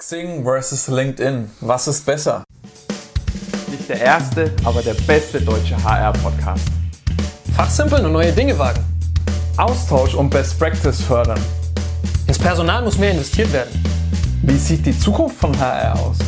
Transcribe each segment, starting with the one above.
Xing versus LinkedIn. Was ist besser? Nicht der erste, aber der beste deutsche HR-Podcast. Fachsimpeln und neue Dinge wagen. Austausch und Best Practice fördern. Ins Personal muss mehr investiert werden. Wie sieht die Zukunft von HR aus?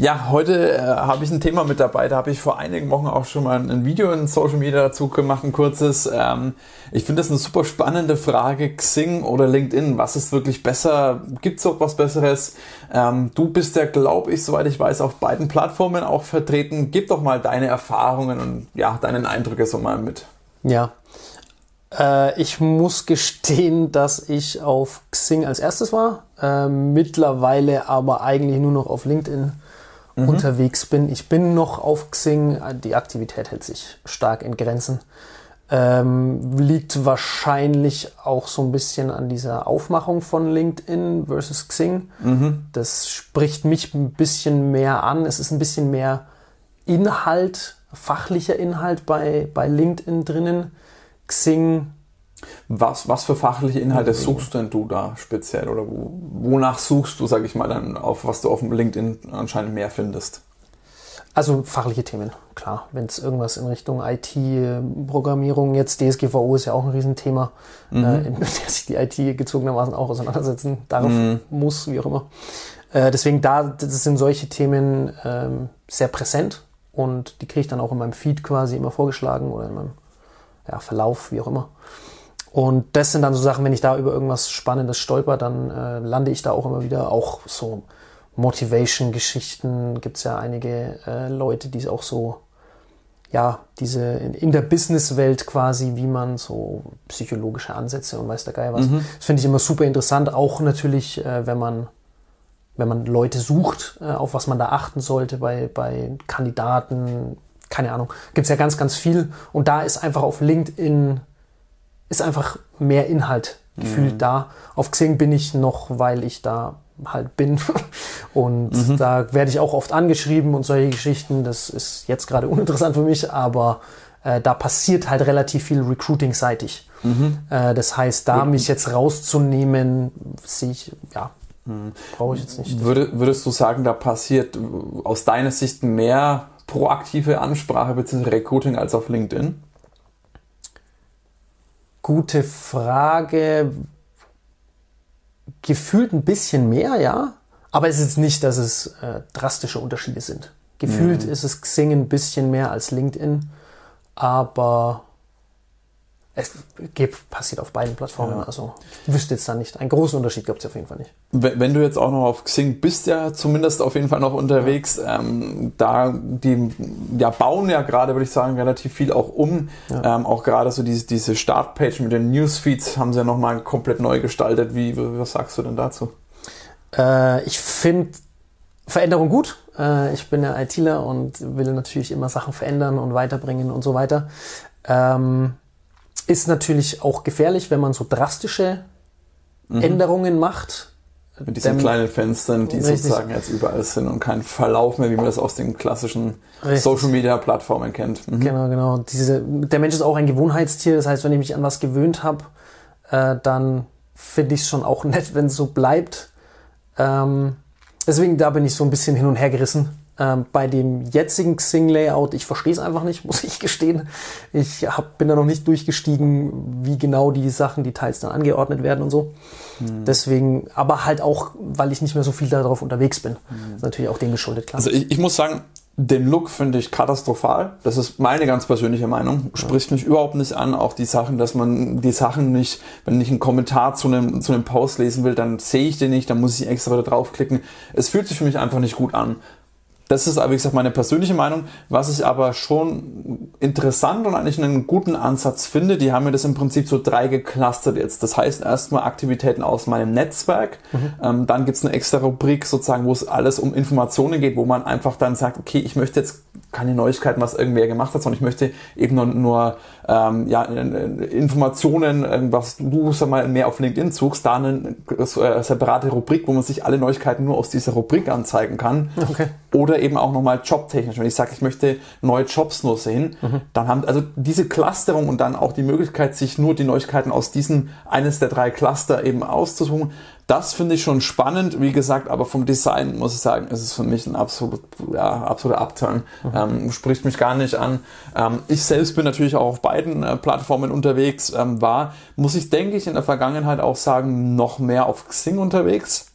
Ja, heute äh, habe ich ein Thema mit dabei. Da habe ich vor einigen Wochen auch schon mal ein Video in Social Media dazu gemacht, ein kurzes. Ähm, ich finde das eine super spannende Frage. Xing oder LinkedIn, was ist wirklich besser? Gibt es auch was Besseres? Ähm, du bist ja, glaube ich, soweit ich weiß, auf beiden Plattformen auch vertreten. Gib doch mal deine Erfahrungen und ja, deinen Eindrücke so mal mit. Ja. Äh, ich muss gestehen, dass ich auf Xing als erstes war, äh, mittlerweile aber eigentlich nur noch auf LinkedIn mhm. unterwegs bin. Ich bin noch auf Xing, die Aktivität hält sich stark in Grenzen. Ähm, liegt wahrscheinlich auch so ein bisschen an dieser Aufmachung von LinkedIn versus Xing. Mhm. Das spricht mich ein bisschen mehr an. Es ist ein bisschen mehr Inhalt, fachlicher Inhalt bei, bei LinkedIn drinnen. Xing was, was für fachliche Inhalte suchst denn du da speziell oder wo, wonach suchst du, sage ich mal, dann auf was du auf dem LinkedIn anscheinend mehr findest? Also fachliche Themen, klar. Wenn es irgendwas in Richtung IT-Programmierung, jetzt DSGVO ist ja auch ein Riesenthema, mhm. äh, in der sich die IT gezogenermaßen auch auseinandersetzen darf, mhm. muss, wie auch immer. Äh, deswegen da das sind solche Themen ähm, sehr präsent und die kriege ich dann auch in meinem Feed quasi immer vorgeschlagen oder in meinem ja, Verlauf, wie auch immer. Und das sind dann so Sachen, wenn ich da über irgendwas Spannendes stolper, dann äh, lande ich da auch immer wieder. Auch so Motivation-Geschichten gibt es ja einige äh, Leute, die auch so, ja, diese in, in der Businesswelt quasi, wie man so psychologische Ansätze und weiß der Geil was. Mhm. Das finde ich immer super interessant. Auch natürlich, äh, wenn man wenn man Leute sucht, äh, auf was man da achten sollte bei, bei Kandidaten, keine Ahnung, gibt es ja ganz, ganz viel. Und da ist einfach auf LinkedIn ist einfach mehr Inhalt gefühlt mhm. da. Auf Xing bin ich noch, weil ich da halt bin. Und mhm. da werde ich auch oft angeschrieben und solche Geschichten. Das ist jetzt gerade uninteressant für mich, aber äh, da passiert halt relativ viel Recruiting-seitig. Mhm. Äh, das heißt, da mich jetzt rauszunehmen, sehe ich, ja, mhm. brauche ich jetzt nicht. Würde, würdest du sagen, da passiert aus deiner Sicht mehr proaktive Ansprache bzw. Recruiting als auf LinkedIn? Gute Frage. Gefühlt ein bisschen mehr, ja. Aber es ist nicht, dass es äh, drastische Unterschiede sind. Gefühlt mhm. ist es Xing ein bisschen mehr als LinkedIn. Aber es gibt, passiert auf beiden Plattformen. Ja. Also ich wüsste jetzt da nicht. Einen großen Unterschied gibt es auf jeden Fall nicht. Wenn du jetzt auch noch auf Xing bist, ja zumindest auf jeden Fall noch unterwegs, ja. ähm, da die ja, bauen ja gerade, würde ich sagen, relativ viel auch um. Ja. Ähm, auch gerade so diese, diese Startpage mit den Newsfeeds haben sie ja nochmal komplett neu gestaltet. Wie, was sagst du denn dazu? Äh, ich finde Veränderung gut. Äh, ich bin ja ITler und will natürlich immer Sachen verändern und weiterbringen und so weiter. Ähm, ist natürlich auch gefährlich, wenn man so drastische mhm. Änderungen macht. Mit diesen Dem, kleinen Fenstern, die richtig. sozusagen jetzt überall sind und kein Verlauf mehr, wie man das aus den klassischen richtig. Social Media Plattformen kennt. Mhm. Genau, genau. Diese, der Mensch ist auch ein Gewohnheitstier. Das heißt, wenn ich mich an was gewöhnt habe, äh, dann finde ich es schon auch nett, wenn es so bleibt. Ähm, deswegen da bin ich so ein bisschen hin und her gerissen. Ähm, bei dem jetzigen Xing-Layout, ich verstehe es einfach nicht, muss ich gestehen. Ich hab, bin da noch nicht durchgestiegen, wie genau die Sachen, die Teils dann angeordnet werden und so. Hm. Deswegen, aber halt auch, weil ich nicht mehr so viel darauf unterwegs bin. Hm. ist natürlich auch dem geschuldet, klar. Also ich, ich muss sagen, den Look finde ich katastrophal. Das ist meine ganz persönliche Meinung. Spricht mich überhaupt nicht an. Auch die Sachen, dass man die Sachen nicht, wenn ich einen Kommentar zu einem, zu einem Post lesen will, dann sehe ich den nicht, dann muss ich extra wieder draufklicken. Es fühlt sich für mich einfach nicht gut an. Das ist, wie gesagt, meine persönliche Meinung. Was ich aber schon interessant und eigentlich einen guten Ansatz finde, die haben mir das im Prinzip so drei geclustert jetzt. Das heißt erstmal Aktivitäten aus meinem Netzwerk. Mhm. Ähm, dann gibt's eine extra Rubrik sozusagen, wo es alles um Informationen geht, wo man einfach dann sagt, okay, ich möchte jetzt keine Neuigkeiten, was irgendwer gemacht hat, sondern ich möchte eben nur, nur ähm, ja, Informationen, was du sag mal, mehr auf LinkedIn suchst, da eine äh, separate Rubrik, wo man sich alle Neuigkeiten nur aus dieser Rubrik anzeigen kann. Okay. Oder eben auch nochmal jobtechnisch. Wenn ich sage, ich möchte neue Jobs nur sehen, mhm. dann haben also diese Clusterung und dann auch die Möglichkeit, sich nur die Neuigkeiten aus diesen eines der drei Cluster eben auszusuchen, Das finde ich schon spannend, wie gesagt, aber vom Design muss ich sagen, ist es für mich ein absolut, ja, absoluter Upturn. Mhm. Ähm, spricht mich gar nicht an. Ähm, ich selbst bin natürlich auch auf beiden äh, Plattformen unterwegs, ähm, war, muss ich denke ich in der Vergangenheit auch sagen, noch mehr auf Xing unterwegs.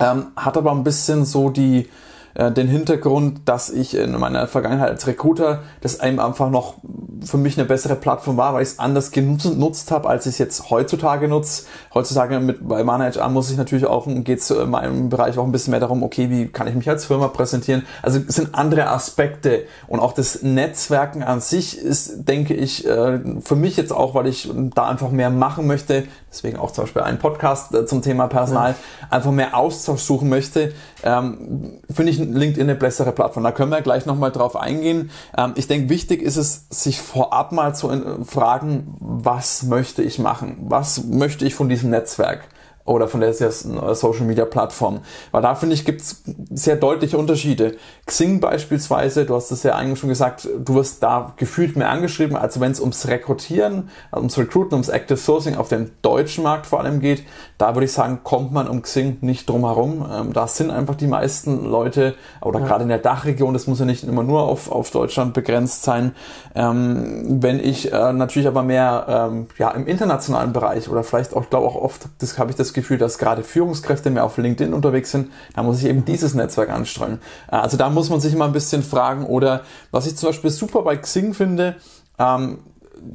Ähm, hat aber ein bisschen so die, äh, den Hintergrund, dass ich in meiner Vergangenheit als Recruiter das einem einfach noch für mich eine bessere Plattform war, weil ich es anders genutzt habe, als ich es jetzt heutzutage nutze. Heutzutage mit bei Manage muss ich natürlich auch, geht es in meinem Bereich auch ein bisschen mehr darum, okay, wie kann ich mich als Firma präsentieren? Also es sind andere Aspekte und auch das Netzwerken an sich ist, denke ich, äh, für mich jetzt auch, weil ich da einfach mehr machen möchte, deswegen auch zum Beispiel einen Podcast äh, zum Thema Personal, ja. einfach mehr Austausch suchen möchte, ähm, finde ich LinkedIn eine bessere Plattform. Da können wir gleich nochmal drauf eingehen. Ähm, ich denke, wichtig ist es, sich vorab mal zu fragen, was möchte ich machen? Was möchte ich von diesem Netzwerk? Oder von der Social Media Plattform. Weil da finde ich, gibt es sehr deutliche Unterschiede. Xing beispielsweise, du hast es ja eigentlich schon gesagt, du wirst da gefühlt mehr angeschrieben, als wenn es ums Rekrutieren, ums Recruiten, ums Active Sourcing auf dem deutschen Markt vor allem geht. Da würde ich sagen, kommt man um Xing nicht drum herum. Ähm, da sind einfach die meisten Leute, oder ja. gerade in der Dachregion, das muss ja nicht immer nur auf, auf Deutschland begrenzt sein. Ähm, wenn ich äh, natürlich aber mehr ähm, ja, im internationalen Bereich oder vielleicht auch, ich glaube auch oft, das habe ich das Gefühl, dass gerade Führungskräfte mehr auf LinkedIn unterwegs sind, da muss ich eben dieses Netzwerk anstrengen. Äh, also da muss man sich immer ein bisschen fragen oder was ich zum Beispiel super bei Xing finde, ähm,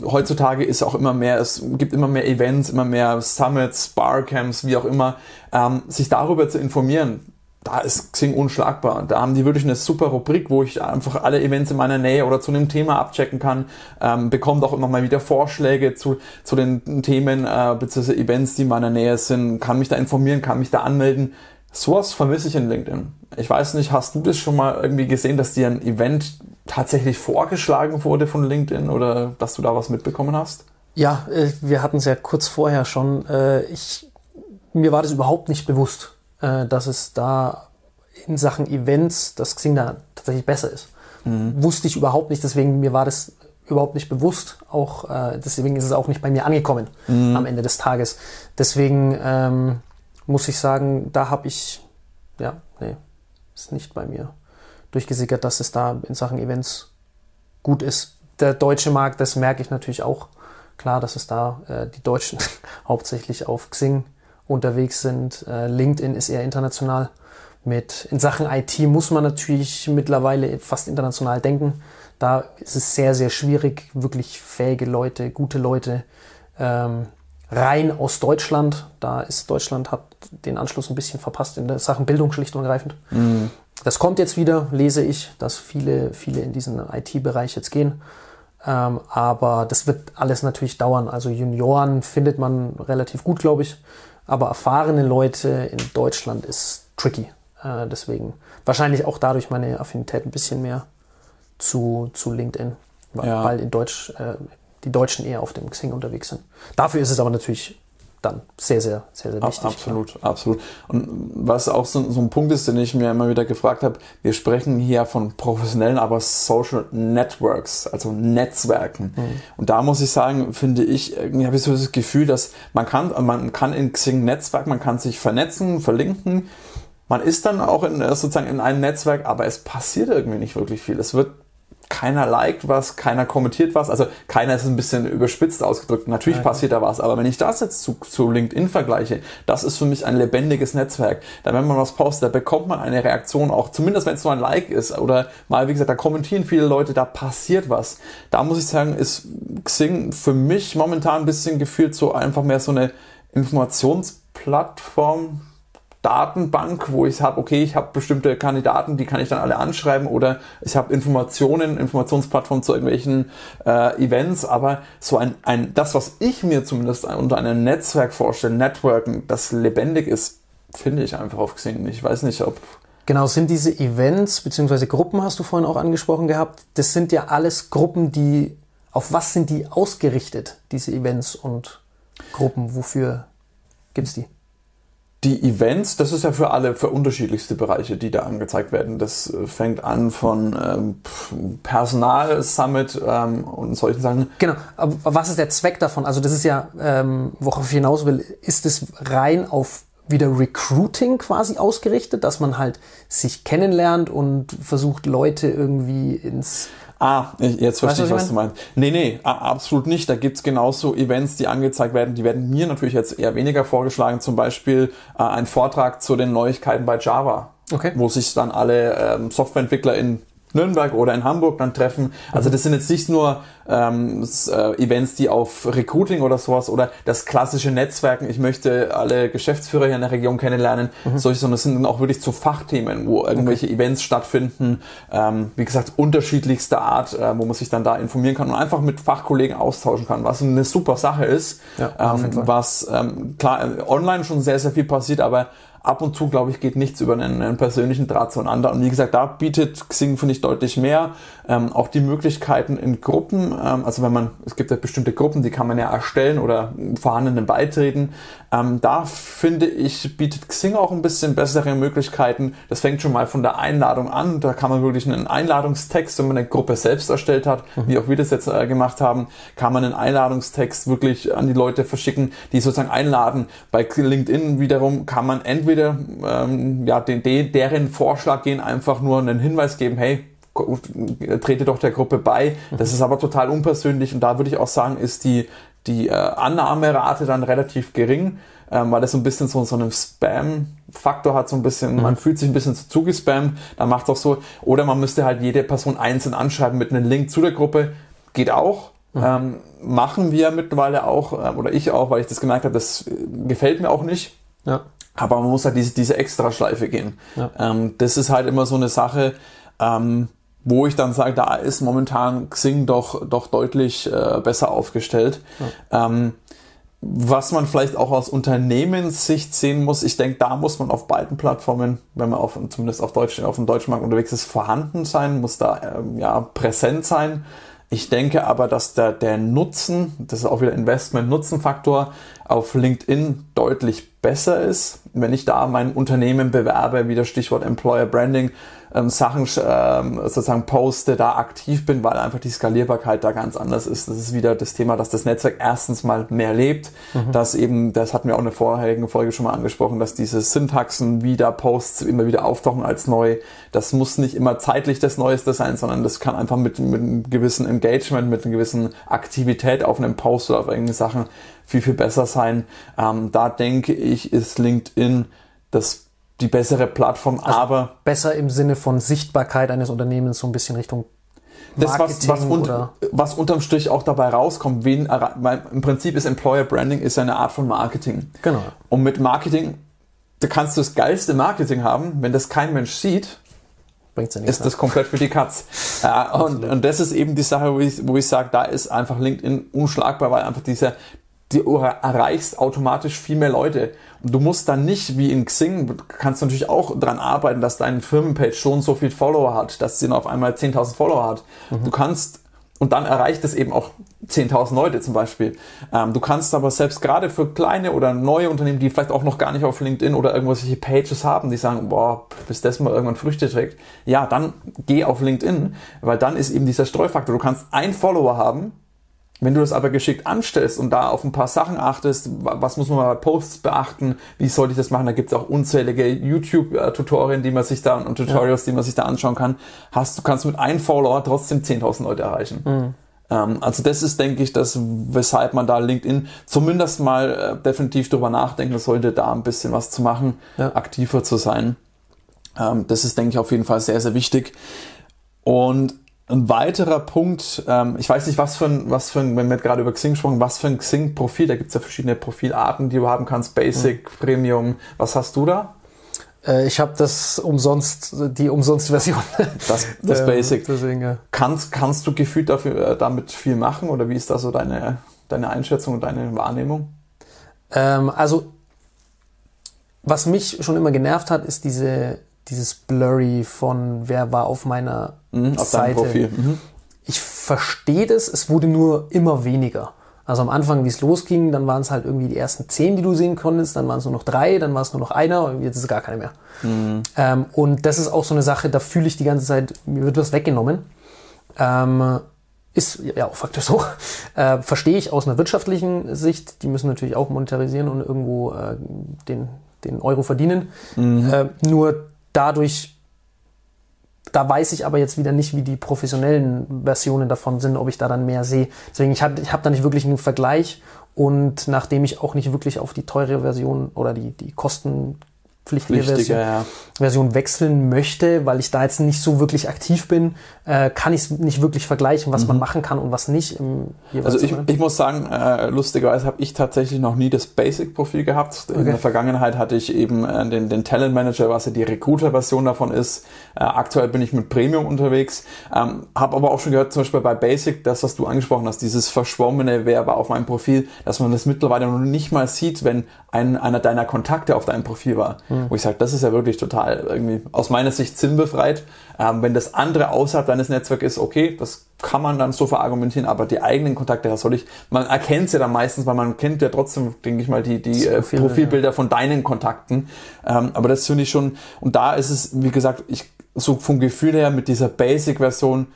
heutzutage ist auch immer mehr, es gibt immer mehr Events, immer mehr Summits, Barcamps, wie auch immer, ähm, sich darüber zu informieren da ist Xing unschlagbar. Da haben die wirklich eine super Rubrik, wo ich einfach alle Events in meiner Nähe oder zu einem Thema abchecken kann, ähm, bekommt auch immer mal wieder Vorschläge zu, zu den Themen äh, bzw. Events, die in meiner Nähe sind, kann mich da informieren, kann mich da anmelden. Sowas vermisse ich in LinkedIn. Ich weiß nicht, hast du das schon mal irgendwie gesehen, dass dir ein Event tatsächlich vorgeschlagen wurde von LinkedIn oder dass du da was mitbekommen hast? Ja, äh, wir hatten es ja kurz vorher schon. Äh, ich, mir war das überhaupt nicht bewusst dass es da in Sachen Events, dass Xing da tatsächlich besser ist. Mhm. Wusste ich überhaupt nicht, deswegen mir war das überhaupt nicht bewusst. Auch äh, deswegen ist es auch nicht bei mir angekommen mhm. am Ende des Tages. Deswegen ähm, muss ich sagen, da habe ich ja nee, ist nicht bei mir durchgesickert, dass es da in Sachen Events gut ist. Der deutsche Markt, das merke ich natürlich auch. Klar, dass es da äh, die Deutschen hauptsächlich auf Xing unterwegs sind. Äh, LinkedIn ist eher international. Mit, in Sachen IT muss man natürlich mittlerweile fast international denken. Da ist es sehr, sehr schwierig, wirklich fähige Leute, gute Leute ähm, rein aus Deutschland. Da ist Deutschland hat den Anschluss ein bisschen verpasst in der Sachen Bildung schlicht und ergreifend. Mhm. Das kommt jetzt wieder, lese ich, dass viele, viele in diesen IT-Bereich jetzt gehen. Ähm, aber das wird alles natürlich dauern. Also Junioren findet man relativ gut, glaube ich. Aber erfahrene Leute in Deutschland ist tricky. Äh, deswegen wahrscheinlich auch dadurch meine Affinität ein bisschen mehr zu, zu LinkedIn, weil, ja. weil in Deutsch, äh, die Deutschen eher auf dem Xing unterwegs sind. Dafür ist es aber natürlich dann sehr, sehr, sehr, sehr wichtig. Absolut, klar. absolut. Und was auch so, so, ein Punkt ist, den ich mir immer wieder gefragt habe, wir sprechen hier von professionellen, aber Social Networks, also Netzwerken. Mhm. Und da muss ich sagen, finde ich, irgendwie habe ich so das Gefühl, dass man kann, man kann in Xing Netzwerk, man kann sich vernetzen, verlinken. Man ist dann auch in, sozusagen in einem Netzwerk, aber es passiert irgendwie nicht wirklich viel. Es wird keiner liked was, keiner kommentiert was. Also keiner ist ein bisschen überspitzt ausgedrückt. Natürlich ja, passiert da was, aber wenn ich das jetzt zu, zu LinkedIn vergleiche, das ist für mich ein lebendiges Netzwerk. Da wenn man was postet, da bekommt man eine Reaktion auch, zumindest wenn es nur ein Like ist oder mal, wie gesagt, da kommentieren viele Leute, da passiert was. Da muss ich sagen, ist Xing für mich momentan ein bisschen gefühlt so einfach mehr so eine Informationsplattform, Datenbank, wo ich habe, okay, ich habe bestimmte Kandidaten, die kann ich dann alle anschreiben oder ich habe Informationen, Informationsplattformen zu irgendwelchen äh, Events, aber so ein, ein, das, was ich mir zumindest unter einem Netzwerk vorstelle, Networken, das lebendig ist, finde ich einfach auf Xing. Ich weiß nicht, ob Genau, sind diese Events bzw. Gruppen, hast du vorhin auch angesprochen gehabt, das sind ja alles Gruppen, die, auf was sind die ausgerichtet, diese Events und Gruppen, wofür gibt's die? Die Events, das ist ja für alle, für unterschiedlichste Bereiche, die da angezeigt werden. Das äh, fängt an von ähm, Personal-Summit ähm, und solchen Sachen. Genau, aber was ist der Zweck davon? Also das ist ja, ähm, worauf ich hinaus will, ist es rein auf wieder Recruiting quasi ausgerichtet, dass man halt sich kennenlernt und versucht, Leute irgendwie ins Ah, jetzt verstehe Weißt ich, was ich du meinst. Nee, nee, absolut nicht. Da gibt's genauso Events, die angezeigt werden. Die werden mir natürlich jetzt eher weniger vorgeschlagen. Zum Beispiel äh, ein Vortrag zu den Neuigkeiten bei Java. Okay. Wo sich dann alle ähm, Softwareentwickler in Nürnberg oder in Hamburg dann treffen. Also das sind jetzt nicht nur ähm, äh, Events, die auf Recruiting oder sowas oder das klassische Netzwerken, ich möchte alle Geschäftsführer hier in der Region kennenlernen, solche, sondern es sind dann auch wirklich zu Fachthemen, wo irgendwelche Events stattfinden, ähm, wie gesagt, unterschiedlichster Art, äh, wo man sich dann da informieren kann und einfach mit Fachkollegen austauschen kann, was eine super Sache ist, Ja, ähm, was ähm, klar äh, online schon sehr, sehr viel passiert, aber ab und zu, glaube ich, geht nichts über einen, einen persönlichen Draht zueinander. Und wie gesagt, da bietet Xing, finde ich, deutlich mehr. Ähm, auch die Möglichkeiten in Gruppen, also wenn man, es gibt ja bestimmte Gruppen, die kann man ja erstellen oder vorhandenen beitreten. Ähm, da finde ich, bietet Xing auch ein bisschen bessere Möglichkeiten. Das fängt schon mal von der Einladung an. Da kann man wirklich einen Einladungstext, wenn man eine Gruppe selbst erstellt hat, wie auch wir das jetzt äh, gemacht haben, kann man einen Einladungstext wirklich an die Leute verschicken, die sozusagen einladen. Bei LinkedIn wiederum kann man entweder ähm, ja, den, deren Vorschlag gehen, einfach nur einen Hinweis geben, hey, trete doch der Gruppe bei. Das ist aber total unpersönlich und da würde ich auch sagen, ist die, die äh, Annahmerate dann relativ gering, ähm, weil das so ein bisschen so, so einen Spam-Faktor hat, so ein bisschen, man fühlt sich ein bisschen zu zugespammt, dann macht auch so, oder man müsste halt jede Person einzeln anschreiben mit einem Link zu der Gruppe, geht auch. Ähm, machen wir mittlerweile auch, äh, oder ich auch, weil ich das gemerkt habe, das äh, gefällt mir auch nicht. Ja. Aber man muss halt diese, diese Extraschleife gehen. Ja. Ähm, das ist halt immer so eine Sache, ähm, wo ich dann sage, da ist momentan Xing doch, doch deutlich äh, besser aufgestellt. Ähm, was man vielleicht auch aus Unternehmenssicht sehen muss, ich denke, da muss man auf beiden Plattformen, wenn man auf, zumindest auf, Deutsch, auf dem deutschen Markt unterwegs ist, vorhanden sein, muss da ähm, ja präsent sein. Ich denke aber, dass der, der Nutzen, das ist auch wieder Investment-Nutzen-Faktor, auf LinkedIn deutlich besser ist. Wenn ich da mein Unternehmen bewerbe, wieder Stichwort Employer Branding, ähm, Sachen ähm, sozusagen poste, da aktiv bin, weil einfach die Skalierbarkeit da ganz anders ist. Das ist wieder das Thema, dass das Netzwerk erstens mal mehr lebt, dass eben, das hatten wir auch in der vorherigen Folge schon mal angesprochen, dass diese Syntaxen wieder Posts immer wieder auftauchen als neu. Das muss nicht immer zeitlich das Neueste sein, sondern das kann einfach mit, mit einem gewissen Engagement, mit einer gewissen Aktivität auf einem Post oder auf irgendwelchen Sachen viel, viel besser sein. Ähm, da denke ich, ist LinkedIn das die bessere Plattform, aber Besser im Sinne von Sichtbarkeit eines Unternehmens so ein bisschen Richtung das, was, was, unter, oder was unterm Strich auch dabei rauskommt, wen, erra- weil im Prinzip ist Employer Branding ist eine Art von Marketing. Genau. Und mit Marketing, da kannst du das geilste Marketing haben, wenn das kein Mensch sieht, bringt's ja nichts. ist das komplett für die Katz. Ja, und, und das ist eben die Sache, wo ich, wo ich sage, da ist einfach LinkedIn unschlagbar, weil einfach dieser, die erreichst automatisch viel mehr Leute. Und du musst dann nicht, wie in Xing, kannst du natürlich auch dran arbeiten, dass deine Firmenpage schon so viel Follower hat, dass sie dann auf einmal 10.000 Follower hat. Du kannst, und dann erreicht es eben auch 10.000 Leute zum Beispiel. Ähm, du kannst aber selbst gerade für kleine oder neue Unternehmen, die vielleicht auch noch gar nicht auf LinkedIn oder irgendwelche Pages haben, die sagen, boah, bis das mal irgendwann Früchte trägt, ja, dann geh auf LinkedIn, weil dann ist eben dieser Streufaktor. Du kannst einen Follower haben, wenn du das aber geschickt anstellst und da auf ein paar Sachen achtest, wa- was muss man bei Posts beachten, wie sollte ich das machen, da gibt es auch unzählige YouTube-Tutorien, die man sich da und Tutorials, die man sich da anschauen kann, hast du kannst mit einem Follower trotzdem 10.000 Leute erreichen. Ähm, also das ist, denke ich, das, weshalb man da LinkedIn zumindest mal äh, definitiv drüber nachdenken sollte, da ein bisschen was zu machen, Ja. aktiver zu sein. Ähm, das ist, denke ich, auf jeden Fall sehr, sehr wichtig. Und ein weiterer Punkt, ähm, ich weiß nicht, was für ein, was für ein, wenn wir gerade über Xing gesprochen, was für ein Xing-Profil, da gibt's ja verschiedene Profilarten, die du haben kannst, Basic, Premium, was hast du da? Äh, ich habe das umsonst, die Umsonst-Version. Das, das Ähm, Basic. Deswegen, ja. Kannst, kannst du gefühlt dafür, äh, damit viel machen oder wie ist da so deine, deine Einschätzung und deine Wahrnehmung? Ähm, also, was mich schon immer genervt hat, ist diese, dieses Blurry von wer war auf meiner Mhm, auf Seite. Profil. Mhm. Ich verstehe das, es wurde nur immer weniger. Also am Anfang, wie es losging, dann waren es halt irgendwie die ersten zehn, die du sehen konntest, dann waren es nur noch drei, dann war es nur noch einer und jetzt ist es gar keine mehr. Ähm, und das ist auch so eine Sache, da fühle ich die ganze Zeit, mir wird was weggenommen. Ähm, ist ja auch faktisch so. Äh, verstehe ich aus einer wirtschaftlichen Sicht. Die müssen natürlich auch monetarisieren und irgendwo äh, den, den Euro verdienen. Äh, nur dadurch, da weiß ich aber jetzt wieder nicht, wie die professionellen Versionen davon sind, ob ich da dann mehr sehe. Deswegen, ich habe ich hab da nicht wirklich einen Vergleich und nachdem ich auch nicht wirklich auf die teure Version oder die, die Pflichtiger, Version, ja. Version wechseln möchte, weil ich da jetzt nicht so wirklich aktiv bin, äh, kann ich es nicht wirklich vergleichen, was man machen kann und was nicht. Also ich, ich muss sagen, äh, lustigerweise habe ich tatsächlich noch nie das Basic-Profil gehabt. In der Vergangenheit hatte ich eben äh, den, den Talent Manager, was ja die Recruiter-Version davon ist. Äh, aktuell bin ich mit Premium unterwegs. Ähm, habe aber auch schon gehört, zum Beispiel bei Basic, das, was du angesprochen hast, dieses verschwommene, wer war auf meinem Profil, dass man das mittlerweile noch nicht mal sieht, wenn ein, einer deiner Kontakte auf deinem Profil war. Wo ich sage, das ist ja wirklich total irgendwie aus meiner Sicht sinnbefreit. Ähm, wenn das andere außerhalb deines Netzwerks ist, okay, das kann man dann so verargumentieren, aber die eigenen Kontakte, was soll ich, man erkennt es ja dann meistens, weil man kennt ja trotzdem, denke ich mal, die, die äh, Profile, Profilbilder von deinen Kontakten. Ähm, aber das finde ich schon, und da ist es, wie gesagt, ich, so vom Gefühl her mit dieser Basic-Version,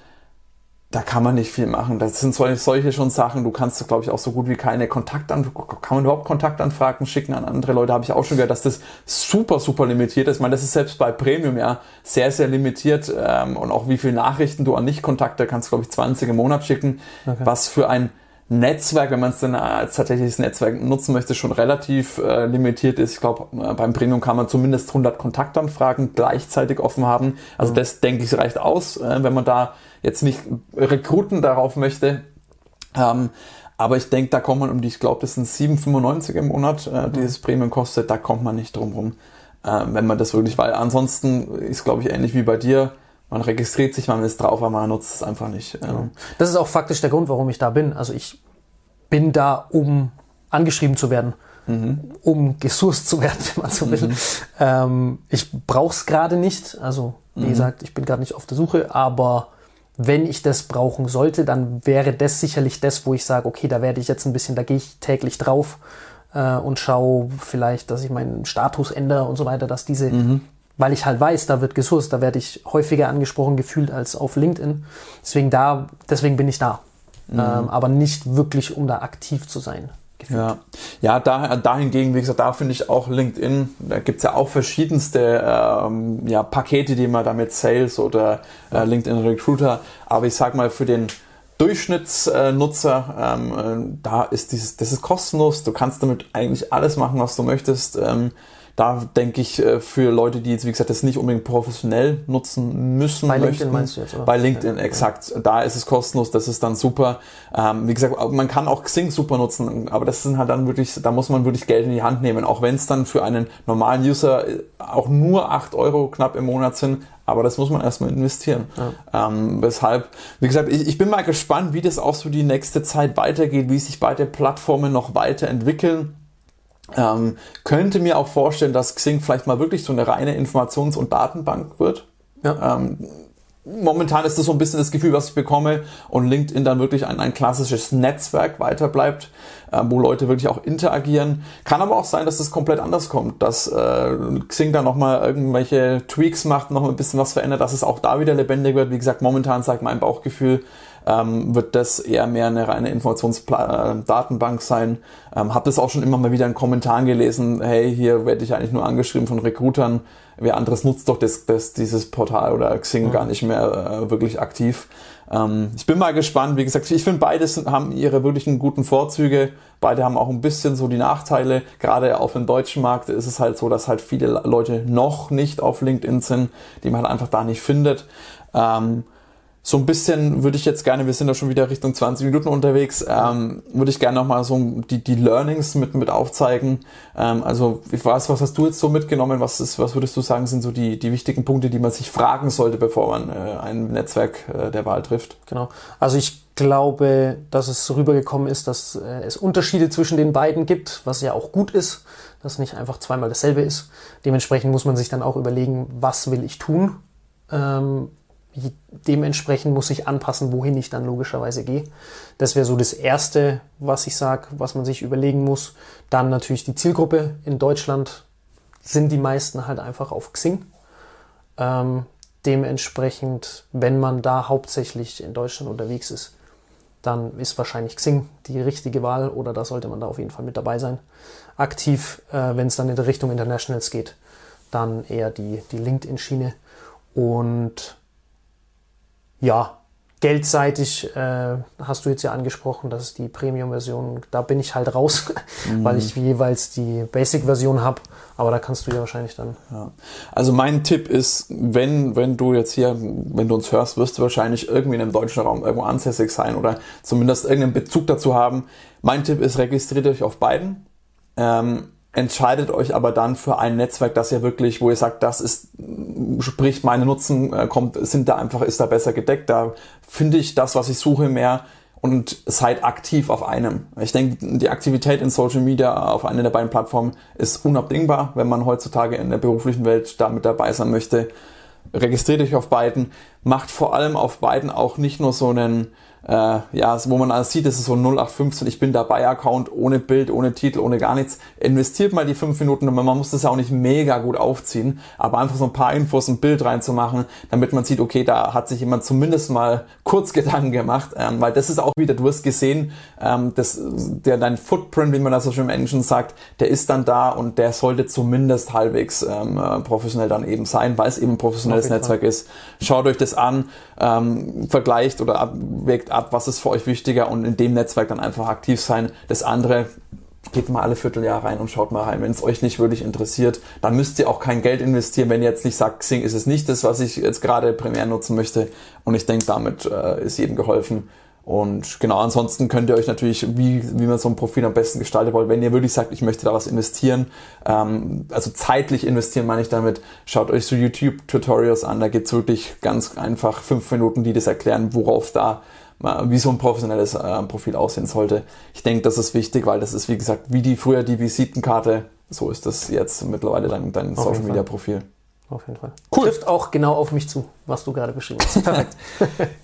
da kann man nicht viel machen. Das sind solche, schon Sachen. Du kannst, glaube ich, auch so gut wie keine Kontaktanfragen, kann man überhaupt Kontaktanfragen schicken an andere Leute? Habe ich auch schon gehört, dass das super, super limitiert ist. Ich meine, das ist selbst bei Premium ja sehr, sehr limitiert. Ähm, und auch wie viele Nachrichten du an Nicht-Kontakte kannst, glaube ich, 20 im Monat schicken. Was für ein Netzwerk, wenn man es dann als tatsächliches Netzwerk nutzen möchte, schon relativ äh, limitiert ist. Ich glaube, äh, beim Premium kann man zumindest 100 Kontaktanfragen gleichzeitig offen haben. Also das, denke ich, reicht aus, äh, wenn man da jetzt nicht Rekruten darauf möchte. Ähm, aber ich denke, da kommt man um die, ich glaube, das sind 7,95 im Monat, äh, dieses Premium kostet, da kommt man nicht drum rum, äh, wenn man das wirklich, weil ansonsten ist, glaube ich, ähnlich wie bei dir, man registriert sich, man ist drauf, aber man nutzt es einfach nicht. Ähm, Das ist auch faktisch der Grund, warum ich da bin. Also ich bin da, um angeschrieben zu werden, um gesourced zu werden, wenn man so will. Ähm, ich brauche es gerade nicht. Also wie gesagt, ich bin gerade nicht auf der Suche, aber wenn ich das brauchen sollte, dann wäre das sicherlich das, wo ich sage, okay, da werde ich jetzt ein bisschen, da gehe ich täglich drauf äh, und schaue vielleicht, dass ich meinen Status ändere und so weiter, dass diese, weil ich halt weiß, da wird gesourced, da werde ich häufiger angesprochen gefühlt als auf LinkedIn. Deswegen da, deswegen bin ich da. Ähm, aber nicht wirklich, um da aktiv zu sein. gefühlt. Ja, ja da, dahingegen, wie gesagt, da finde ich auch LinkedIn, da gibt's ja auch verschiedenste ähm, ja, Pakete, die man damit Sales oder äh, LinkedIn Recruiter, aber ich sag mal für den Durchschnittsnutzer, ähm, äh, da ist dieses, das ist kostenlos, du kannst damit eigentlich alles machen, was du möchtest. Ähm, da denke ich äh, für Leute, die jetzt, wie gesagt, das nicht unbedingt professionell nutzen müssen. Bei LinkedIn möchten, meinst du jetzt, oder? Bei LinkedIn, exakt. Da ist es kostenlos, das ist dann super. Ähm, wie gesagt, man kann auch Xing super nutzen, aber das sind halt dann wirklich, da muss man wirklich Geld in die Hand nehmen, auch wenn es dann für einen normalen User äh, auch nur 8 Euro knapp im Monat sind. Aber das muss man erstmal investieren. Ähm, weshalb, wie gesagt, ich, ich bin mal gespannt, wie das auch so die nächste Zeit weitergeht, wie sich beide Plattformen noch weiterentwickeln. Ähm, könnte mir auch vorstellen, dass Xing vielleicht mal wirklich so eine reine Informations- und Datenbank wird. Ja. Ähm, momentan ist das so ein bisschen das Gefühl, was ich bekomme und LinkedIn dann wirklich ein, ein klassisches Netzwerk weiter bleibt, äh, wo Leute wirklich auch interagieren. Kann aber auch sein, dass das komplett anders kommt, dass äh, Xing dann nochmal irgendwelche Tweaks macht, noch ein bisschen was verändert, dass es auch da wieder lebendig wird. Wie gesagt, momentan sagt mein Bauchgefühl, ähm, wird das eher mehr eine reine Informationsdatenbank sein. Ähm, hab das auch schon immer mal wieder in Kommentaren gelesen, hey, hier werde ich eigentlich nur angeschrieben von Recruitern, wer anderes nutzt doch das, das, dieses Portal oder Xing gar nicht mehr äh, wirklich aktiv. Ähm, ich bin mal gespannt, wie gesagt, ich finde beides haben ihre wirklichen guten Vorzüge, beide haben auch ein bisschen so die Nachteile, gerade auf dem deutschen Markt ist es halt so, dass halt viele Leute noch nicht auf LinkedIn sind, die man halt einfach da nicht findet. Ähm, so ein bisschen würde ich jetzt gerne, wir sind ja schon wieder Richtung 20 Minuten unterwegs, ähm, würde ich gerne nochmal so die, die Learnings mit, mit aufzeigen. Ähm, also ich weiß, was hast du jetzt so mitgenommen? Was, ist, was würdest du sagen, sind so die, die wichtigen Punkte, die man sich fragen sollte, bevor man äh, ein Netzwerk äh, der Wahl trifft? Genau. Also ich glaube, dass es rübergekommen ist, dass äh, es Unterschiede zwischen den beiden gibt, was ja auch gut ist, dass nicht einfach zweimal dasselbe ist. Dementsprechend muss man sich dann auch überlegen, was will ich tun. Ähm, dementsprechend muss ich anpassen, wohin ich dann logischerweise gehe. Das wäre so das Erste, was ich sage, was man sich überlegen muss. Dann natürlich die Zielgruppe. In Deutschland sind die meisten halt einfach auf Xing. Ähm, dementsprechend, wenn man da hauptsächlich in Deutschland unterwegs ist, dann ist wahrscheinlich Xing die richtige Wahl oder da sollte man da auf jeden Fall mit dabei sein. Aktiv, äh, wenn es dann in Richtung Internationals geht, dann eher die, die LinkedIn-Schiene. Und ja, geldseitig äh, hast du jetzt ja angesprochen, das ist die Premium-Version. Da bin ich halt raus, mhm. weil ich jeweils die Basic-Version habe. Aber da kannst du ja wahrscheinlich dann. Ja. Also mein Tipp ist, wenn, wenn du jetzt hier, wenn du uns hörst, wirst du wahrscheinlich irgendwie in einem deutschen Raum irgendwo ansässig sein oder zumindest irgendeinen Bezug dazu haben. Mein Tipp ist, registriert euch auf beiden. Ähm, entscheidet euch aber dann für ein Netzwerk, das ihr wirklich, wo ihr sagt, das ist, sprich, meine Nutzen äh, kommt, sind da einfach, ist da besser gedeckt, da finde ich das, was ich suche, mehr und seid aktiv auf einem. Ich denke, die Aktivität in Social Media auf einer der beiden Plattformen ist unabdingbar, wenn man heutzutage in der beruflichen Welt da mit dabei sein möchte. Registriert euch auf beiden, macht vor allem auf beiden auch nicht nur so einen äh, ja, wo man alles sieht, das ist so ein 0815, ich bin dabei Account, ohne Bild, ohne Titel, ohne gar nichts. Investiert mal die fünf Minuten, man muss das ja auch nicht mega gut aufziehen, aber einfach so ein paar Infos, ein Bild reinzumachen, damit man sieht, okay, da hat sich jemand zumindest mal kurz Gedanken gemacht, ähm, weil das ist auch wieder, du hast gesehen, ähm, das, der, dein Footprint, wie man das so schön im Englischen sagt, der ist dann da und der sollte zumindest halbwegs ähm, äh, professionell dann eben sein, weil es eben ein professionelles Netzwerk ist. Schaut euch das an, ähm, vergleicht oder abwägt ab, was ist für euch wichtiger und in dem Netzwerk dann einfach aktiv sein. Das andere geht mal alle Vierteljahr rein und schaut mal rein. Wenn es euch nicht wirklich interessiert, dann müsst ihr auch kein Geld investieren, wenn ihr jetzt nicht sagt, Xing ist es nicht das, was ich jetzt gerade primär nutzen möchte. Und ich denke, damit äh, ist jedem geholfen. Und genau, ansonsten könnt ihr euch natürlich, wie, wie man so ein Profil am besten gestaltet wollt, wenn ihr wirklich sagt, ich möchte da was investieren, ähm, also zeitlich investieren meine ich damit, schaut euch so YouTube-Tutorials an, da gibt's wirklich ganz einfach fünf Minuten, die das erklären, worauf da wie so ein professionelles äh, Profil aussehen sollte. Ich denke, das ist wichtig, weil das ist, wie gesagt, wie die früher die Visitenkarte, so ist das jetzt mittlerweile dein, dein Social Media Profil. Auf jeden Fall. Cool. Trifft auch genau auf mich zu, was du gerade beschrieben hast. Perfekt.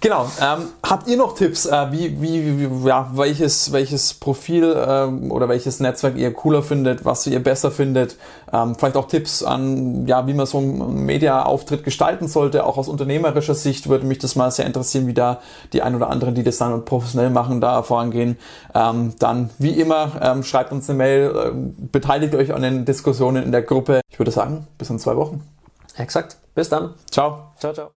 genau. Ähm, habt ihr noch Tipps, äh, wie, wie, wie, ja, welches, welches Profil ähm, oder welches Netzwerk ihr cooler findet, was ihr besser findet? Ähm, vielleicht auch Tipps an, ja, wie man so einen Media-Auftritt gestalten sollte. Auch aus unternehmerischer Sicht würde mich das mal sehr interessieren, wie da die ein oder anderen, die das dann professionell machen, da vorangehen. Ähm, dann, wie immer, ähm, schreibt uns eine Mail, äh, beteiligt euch an den Diskussionen in der Gruppe. Ich würde sagen, bis in zwei Wochen. Exakt. Bis dann. Ciao. Ciao, ciao.